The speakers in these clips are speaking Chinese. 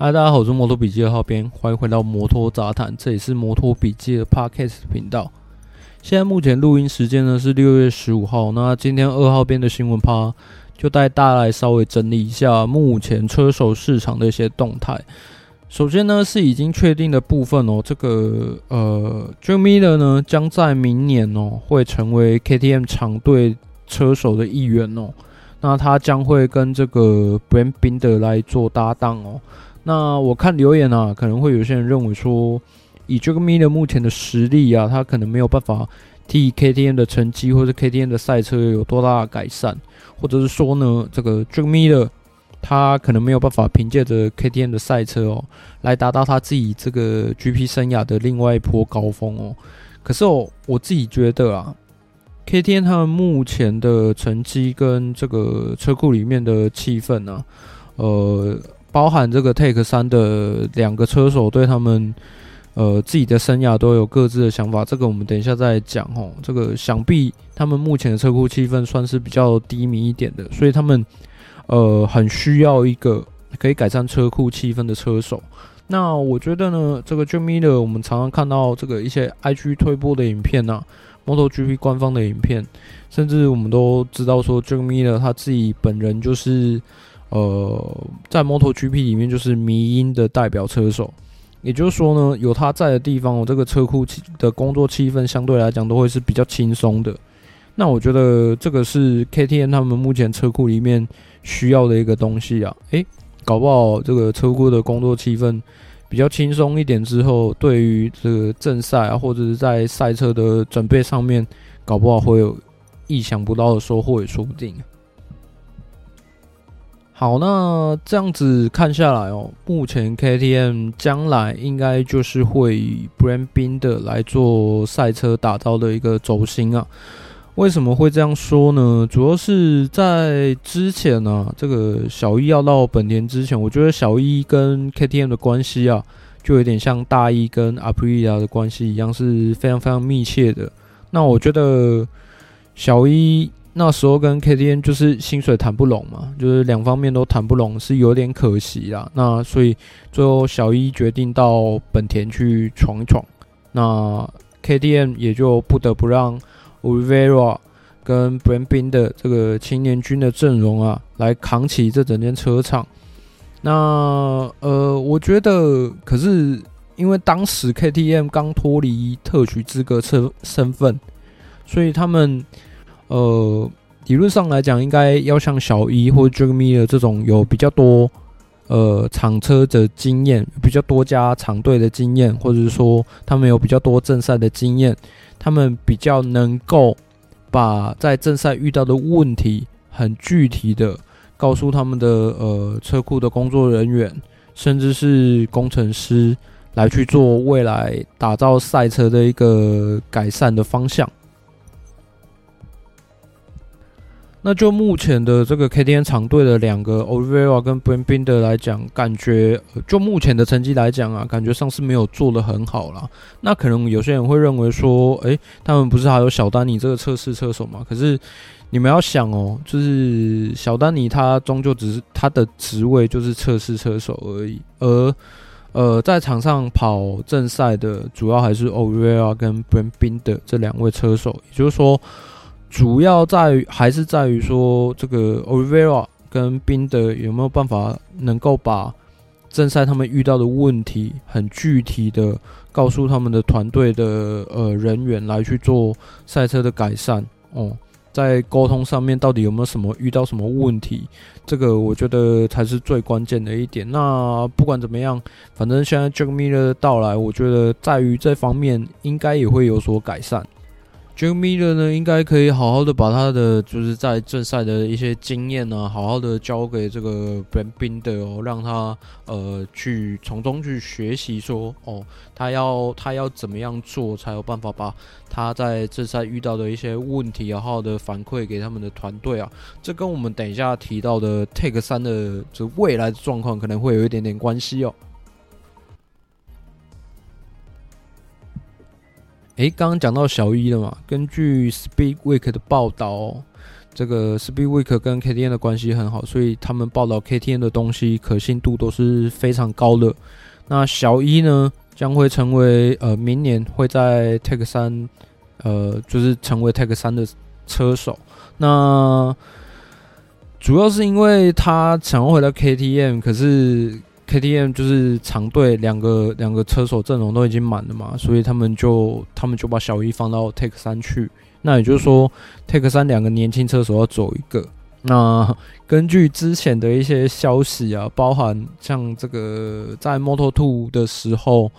嗨，大家好，我是摩托笔记二号编，欢迎回到摩托杂谈，这里是摩托笔记的 Podcast 频道。现在目前录音时间呢是六月十五号，那今天二号编的新闻趴就带大家来稍微整理一下目前车手市场的一些动态。首先呢是已经确定的部分哦，这个呃，Jack Miller 呢将在明年哦会成为 KTM 长队车手的一员哦，那他将会跟这个 Brad Binder 来做搭档哦。那我看留言啊，可能会有些人认为说，以 Jack Miller 目前的实力啊，他可能没有办法替 KTM 的成绩或者 KTM 的赛车有多大的改善，或者是说呢，这个 Jack Miller 他可能没有办法凭借着 KTM 的赛车哦，来达到他自己这个 GP 生涯的另外一波高峰哦。可是哦，我自己觉得啊，KTM 他们目前的成绩跟这个车库里面的气氛呢，呃。包含这个 Take 三的两个车手对他们呃自己的生涯都有各自的想法，这个我们等一下再讲哦。这个想必他们目前的车库气氛算是比较低迷一点的，所以他们呃很需要一个可以改善车库气氛的车手。那我觉得呢，这个 Jack Miller 我们常常看到这个一些 IG 推播的影片呐，MotoGP 官方的影片，甚至我们都知道说 Jack Miller 他自己本人就是。呃，在 MotoGP 里面就是迷因的代表车手，也就是说呢，有他在的地方，我这个车库的工作气氛相对来讲都会是比较轻松的。那我觉得这个是 KTM 他们目前车库里面需要的一个东西啊。诶，搞不好这个车库的工作气氛比较轻松一点之后，对于这个正赛啊，或者是在赛车的准备上面，搞不好会有意想不到的收获也说不定。好，那这样子看下来哦，目前 KTM 将来应该就是会以 Brad Binder 来做赛车打造的一个轴心啊。为什么会这样说呢？主要是在之前呢、啊，这个小一要到本田之前，我觉得小一跟 KTM 的关系啊，就有点像大一跟 Aprilia 的关系一样，是非常非常密切的。那我觉得小一。那时候跟 KTM 就是薪水谈不拢嘛，就是两方面都谈不拢，是有点可惜啦。那所以最后小一决定到本田去闯一闯，那 KTM 也就不得不让 Oliveira 跟 b r a n b i n 的这个青年军的阵容啊，来扛起这整间车厂。那呃，我觉得可是因为当时 KTM 刚脱离特许资格车身份，所以他们。呃，理论上来讲，应该要像小一或者 Jack Miller 这种有比较多呃厂车的经验，比较多家厂队的经验，或者是说他们有比较多正赛的经验，他们比较能够把在正赛遇到的问题很具体的告诉他们的呃车库的工作人员，甚至是工程师来去做未来打造赛车的一个改善的方向。那就目前的这个 KTN 长队的两个 Oliveira 跟 Brad Binder 来讲，感觉就目前的成绩来讲啊，感觉上是没有做得很好啦。那可能有些人会认为说，诶，他们不是还有小丹尼这个测试车手吗？可是你们要想哦，就是小丹尼他终究只是他的职位就是测试车手而已，而呃在场上跑正赛的主要还是 Oliveira 跟 Brad Binder 这两位车手，也就是说。主要在于还是在于说，这个 Olivera 跟宾德有没有办法能够把正赛他们遇到的问题很具体的告诉他们的团队的呃人员来去做赛车的改善哦，在沟通上面到底有没有什么遇到什么问题？这个我觉得才是最关键的一点。那不管怎么样，反正现在 Jack Miller 的到来，我觉得在于这方面应该也会有所改善。Jack Miller 呢，应该可以好好的把他的就是在正赛的一些经验呢，好好的交给这个 Ben Binder 哦，让他呃去从中去学习，说哦，他要他要怎么样做才有办法把他在正赛遇到的一些问题，好好的反馈给他们的团队啊。这跟我们等一下提到的 Take 三的这未来的状况可能会有一点点关系哦。诶，刚刚讲到小一了嘛？根据 Speed Week 的报道，这个 Speedweek 跟 KTM 的关系很好，所以他们报道 KTM 的东西可信度都是非常高的。那小一呢，将会成为呃明年会在 Tech 三，呃就是成为 Tech 三的车手。那主要是因为他想要回到 KTM，可是 KTM 就是长队两个两个车手阵容都已经满了嘛，所以他们就他们就把小一放到 Take 三去。那也就是说，Take 三两个年轻车手要走一个。那 根据之前的一些消息啊，包含像这个在 Moto Two 的时候，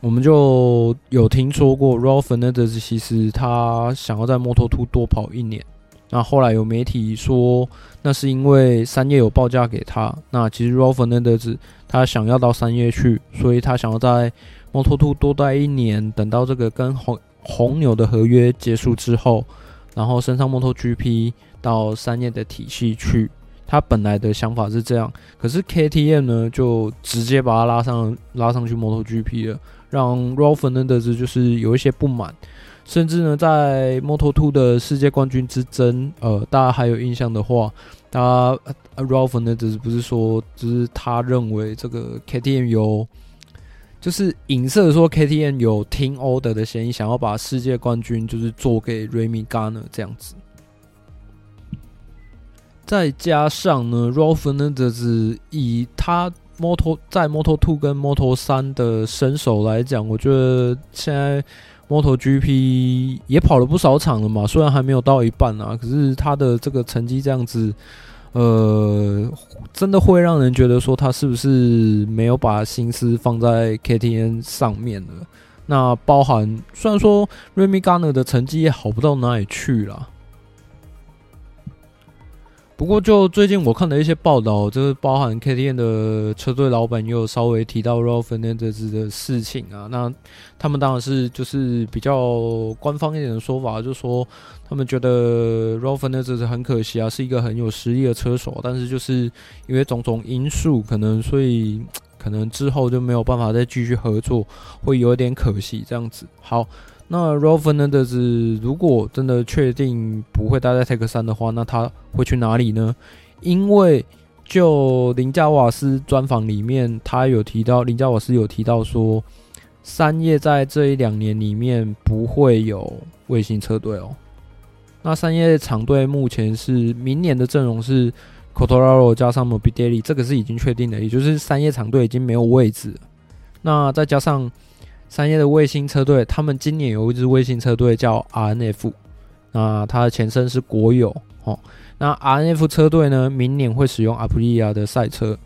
我们就有听说过 Raul Fernandez 其实他想要在 Moto Two 多跑一年。那后来有媒体说，那是因为三叶有报价给他。那其实 Raul Fernandez 他想要到三叶去，所以他想要在 Moto2 多待一年，等到这个跟红。红牛的合约结束之后，然后升上 MotoGP 到三叶的体系去。他本来的想法是这样，可是 KTM 呢就直接把他拉上拉上去 MotoGP 了，让 Raul Fernandez 就是有一些不满，甚至呢在 Moto2 的世界冠军之争，呃，大家还有印象的话，他 Raul Fernandez 不是说，就是他认为这个 KTM 有。就是影射说 KTM 有听 order 的嫌疑，想要把世界冠军就是做给 Remy Garner 这样子。再加上呢，Raul Fernandez 以他 Moto 在 Moto Two 跟 Moto 三的身手来讲，我觉得现在摩托 GP 也跑了不少场了嘛，虽然还没有到一半啊，可是他的这个成绩这样子。呃，真的会让人觉得说他是不是没有把心思放在 KTN 上面了？那包含虽然说 Remy g a r n e r 的成绩也好不到哪里去啦。不过，就最近我看的一些报道，就是包含 KTM 的车队老板也有稍微提到 Raul Fernandez 的事情啊。那他们当然是就是比较官方一点的说法，就是说他们觉得 Raul Fernandez 很可惜啊，是一个很有实力的车手，但是就是因为种种因素，可能所以可能之后就没有办法再继续合作，会有点可惜这样子。好。那 Raul Fernandez 如果真的确定不会待在 Tech 三的话，那他会去哪里呢？因为就林加瓦斯专访里面，他有提到，林加瓦斯有提到说，三叶在这一两年里面不会有卫星车队哦。那三叶厂队目前是明年的阵容是 c o t o r a r o 加上 Mobidelli，这个是已经确定的，也就是三叶厂队已经没有位置。那再加上。三叶的卫星车队，他们今年有一支卫星车队叫 RNF，那它的前身是国有哦。那 RNF 车队呢，明年会使用 Aprilia 的赛车。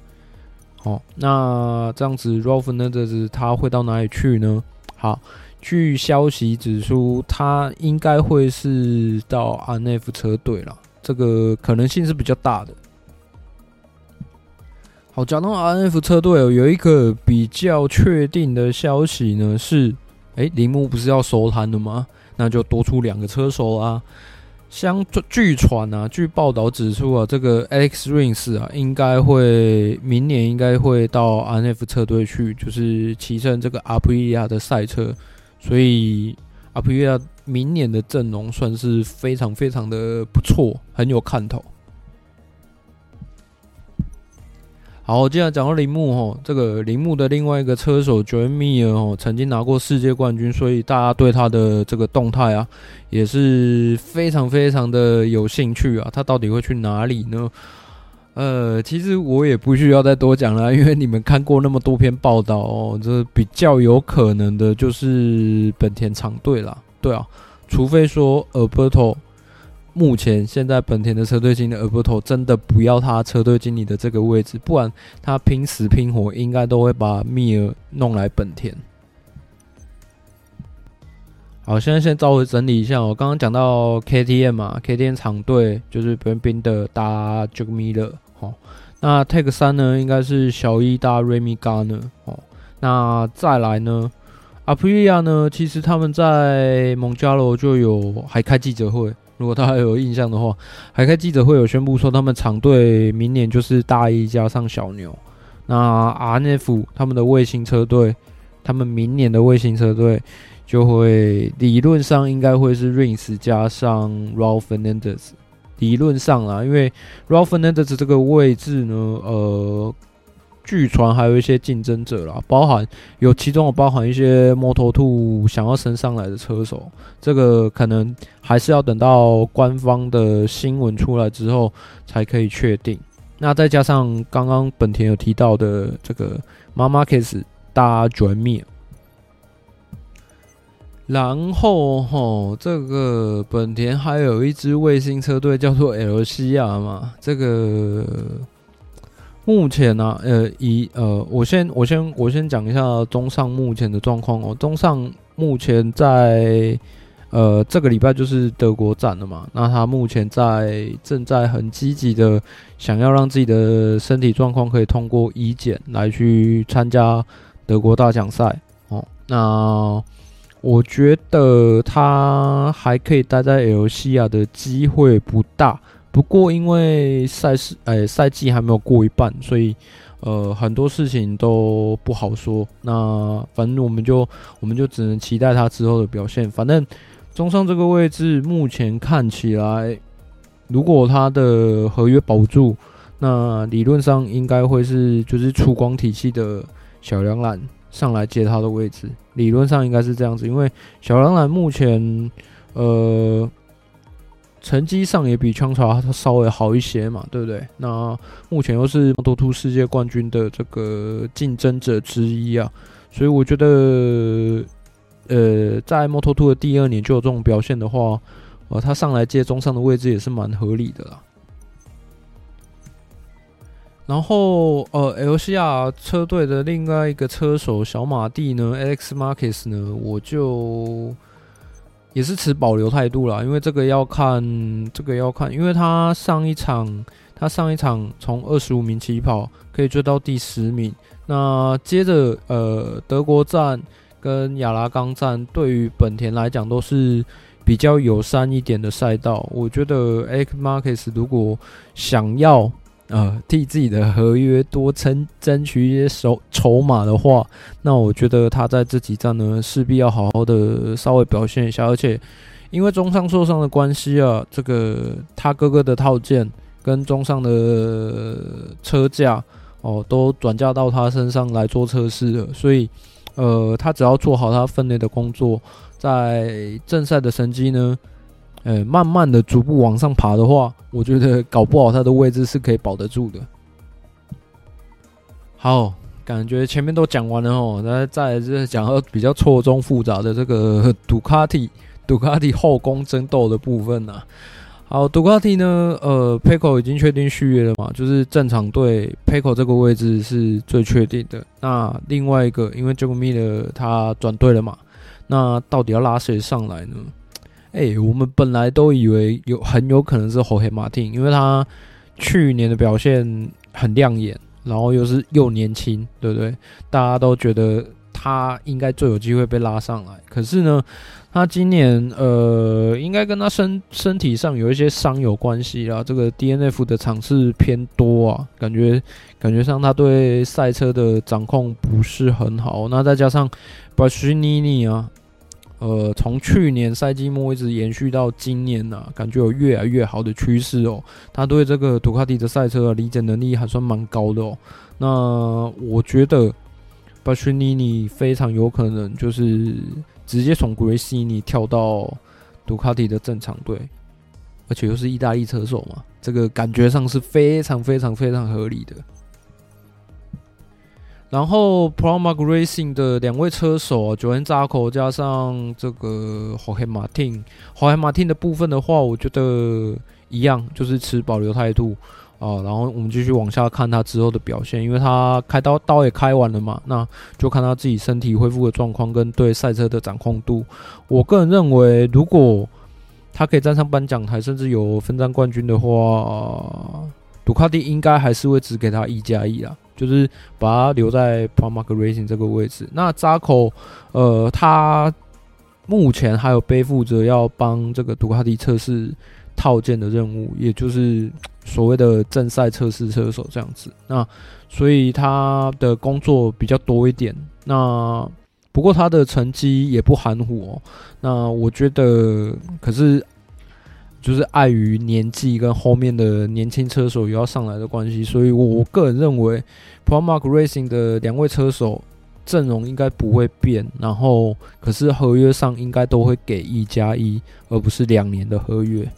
哦，那这样子，Raul Fernandez 他会到哪里去呢？好，据消息指出，他应该会是到 RNF 车队了，这个可能性是比较大的。好，讲到 RNF 车队哦，有一个比较确定的消息呢，是，诶，铃木不是要收摊了吗？那就多出两个车手啊。相据传啊，据报道指出啊，这个 Alex Rins 啊，应该会明年应该会到 RNF 车队去，就是骑乘这个阿普利亚的赛车，所以阿普利亚明年的阵容算是非常非常的不错，很有看头。好，既然讲到铃木吼，这个铃木的另外一个车手 Joan Mir 哦，曾经拿过世界冠军，所以大家对他的这个动态啊，也是非常非常的有兴趣啊。他到底会去哪里呢？呃，其实我也不需要再多讲了，因为你们看过那么多篇报道哦，这比较有可能的就是本田厂队啦。对啊，除非说 Alberto。目前现在本田的车队经理 Alberto 真的不要他车队经理的这个位置，不然他拼死拼活应该都会把密尔弄来本田。好，现在先稍微整理一下，我刚刚讲到 KTM 嘛，KTM 厂队就是边边的搭 Jack Miller 哦，那 Tech 3呢应该是小一搭 Remy Gardner 哦，那再来呢，Aprilia 呢，其实他们在蒙加罗就有还开记者会。如果大家有印象的话，海开记者会有宣布说，他们厂队明年就是大一加上小牛。那 RNF 他们的卫星车队，他们明年的卫星车队就会理论上应该会是 Rins 加上 Raul Fernandez。理论上啦，因为 Raul Fernandez 这个位置呢，呃。据传还有一些竞争者啦，包含有其中有包含一些摩托兔想要升上来的车手，这个可能还是要等到官方的新闻出来之后才可以确定。那再加上刚刚本田有提到的这个 Marc Marquez 大绝灭，然后吼这个本田还有一支卫星车队叫做 LCR 嘛，这个。目前呢、呃，以呃，我先我先我先讲一下中上目前的状况哦。中上目前在呃这个礼拜就是德国站了嘛，那他目前在正在很积极的想要让自己的身体状况可以通过医检来去参加德国大奖赛哦。那我觉得他还可以待在 LCR 的机会不大。不过，因为赛事，哎，赛季还没有过一半，所以，呃，很多事情都不好说。那反正我们就，我们就只能期待他之后的表现。反正中上这个位置，目前看起来，如果他的合约保住，那理论上应该会是就是出光体系的小梁蓝上来接他的位置。理论上应该是这样子，因为小梁蓝目前，呃。成绩上也比枪查他稍微好一些嘛，对不对？那目前又是摩托兔世界冠军的这个竞争者之一啊，所以我觉得，呃，在 Moto2 的第二年就有这种表现的话，呃，他上来接中上的位置也是蛮合理的啦。然后，呃，LCR 车队的另外一个车手小马蒂呢，Alex Marquez 呢，我就。也是持保留态度啦，因为这个要看，这个要看，因为他上一场，他上一场从二十五名起跑，可以追到第十名。那接着，呃，德国站跟亚拉冈站对于本田来讲都是比较友善一点的赛道。我觉得 Alex Marquez 如果想要。呃，替自己的合约多争争取一些筹筹码的话，那我觉得他在这几站呢，势必要好好的稍微表现一下。而且，因为中上受伤的关系啊，这个他哥哥的套件跟中上的车架哦，都转嫁到他身上来做测试了。所以，呃，他只要做好他分内的工作，在正赛的成绩呢，呃，慢慢的逐步往上爬的话，我觉得搞不好他的位置是可以保得住的。好，感觉前面都讲完了哦，那再来就是讲到比较错综复杂的这个杜卡迪，杜卡迪后宫争斗的部分啊。好，杜卡迪呢，呃，Pecco 已经确定续约了嘛，就是正常队 Pecco 这个位置是最确定的。那另外一个，因为 Jack Miller 他转队了嘛，那到底要拉谁上来呢？哎、我们本来都以为有很有可能是侯黑马丁，因为他去年的表现很亮眼，然后又是又年轻，对不对？大家都觉得他应该最有机会被拉上来。可是呢，他今年呃，应该跟他身身体上有一些伤有关系啦。这个 DNF 的场次偏多啊，感觉感觉上他对赛车的掌控不是很好。那再加上巴西尼尼啊。呃，从去年赛季末一直延续到今年呢、感觉有越来越好的趋势哦。他对这个杜卡迪的赛车理解能力还算蛮高的哦。那我觉得巴西尼尼非常有可能就是直接从格雷西尼跳到杜卡迪的正常队，而且又是意大利车手嘛，这个感觉上是非常非常非常合理的。然后，Pramac Racing 的两位车手啊，Johann Zarco 加上这个 Jorge Martin，Jorge Martin 的部分的话，我觉得一样，就是持保留态度啊。然后我们继续往下看他之后的表现，因为他开刀刀也开完了嘛，那就看他自己身体恢复的状况跟对赛车的掌控度。我个人认为，如果他可以站上颁奖台，甚至有分站冠军的话，杜卡迪应该还是会只给他一加一啦。就是把他留在 Pramac Racing 这个位置。那扎口，呃，他目前还有背负着要帮这个杜卡迪测试套件的任务，也就是所谓的正赛测试车手这样子。那所以他的工作比较多一点。那不过他的成绩也不含糊哦。那我觉得，可是。就是碍于年纪跟后面的年轻车手也要上来的关系，所以我个人认为，Promark Racing 的两位车手阵容应该不会变，然后可是合约上应该都会给一加一，而不是两年的合约。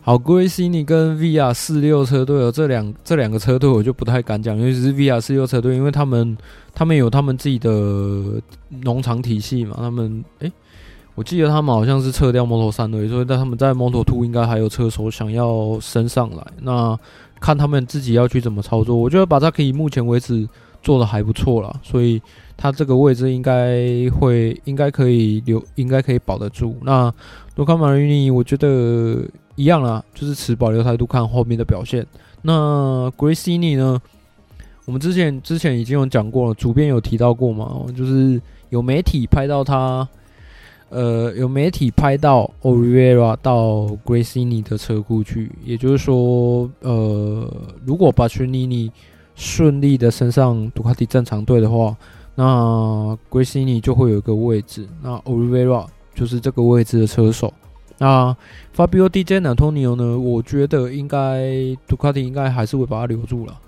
好，Gresini 跟 VR 四六车队哦，这两这两个车队我就不太敢讲，尤其是 VR 四六车队，因为他们他们有他们自己的农场体系嘛，他们诶、我记得他们好像是撤掉 Moto3 队，所以在他们在 Moto2 应该还有车手想要升上来，那看他们自己要去怎么操作。我觉得把它可以目前为止做的还不错啦，所以他这个位置应该会应该可以留，应该可以保得住。那卢卡马瑞尼，我觉得。一样啦，就是持保留态度看后面的表现。那 Gresini 呢？我们之前之前已经有讲过了，主编有提到过嘛，就是有媒体拍到他，呃，有媒体拍到 Oliveira 到 Gresini 的车库去，也就是说，呃，如果 Bastianini 顺利的升上杜卡迪战场队的话，那 Gresini 就会有一个位置，那 Oliveira 就是这个位置的车手。那 Fabio d j a n a t o n i o 呢？我觉得应该杜卡迪应该还是会把他留住了。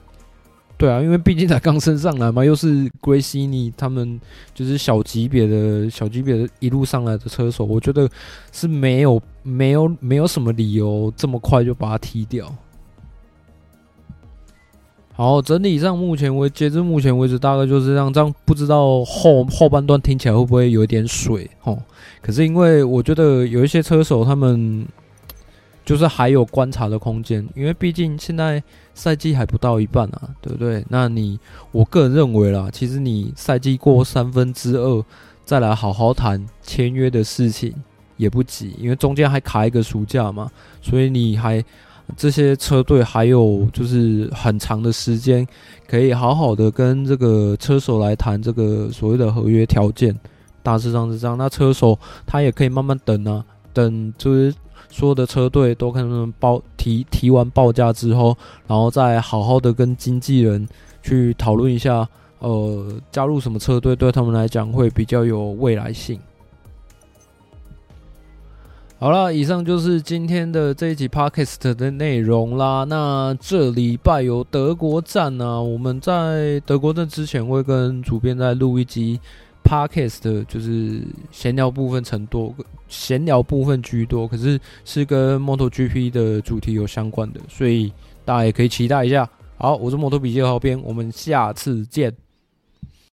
对啊，因为毕竟才刚升上来嘛，又是 Gresini 他们就是小级别的小级别的一路上来的车手，我觉得是没有没有没有什么理由这么快就把他踢掉。好，整体上目前为截至目前为止，大概就是这样。这样不知道后后半段听起来会不会有一点水？哦，可是因为我觉得有一些车手他们就是还有观察的空间，因为毕竟现在赛季还不到一半啊，对不对？那你我个人认为啦，其实你赛季过三分之二再来好好谈签约的事情也不急，因为中间还卡一个暑假嘛，所以你还。这些车队还有就是很长的时间，可以好好的跟这个车手来谈这个所谓的合约条件，大致上是这样。那车手他也可以慢慢等啊，等就是所有的车队都可能报提提完报价之后，然后再好好的跟经纪人去讨论一下，呃，加入什么车队对他们来讲会比较有未来性。好了，以上就是今天的这一集 Podcast 的内容啦。那这礼拜有德国站呢、啊，我们在德国站之前会跟主编再录一集 Podcast，就是闲聊部分成多，闲聊部分居多，可是是跟 MotoGP 的主题有相关的，所以大家也可以期待一下。好，我是摩托笔记的浩编，我们下次见。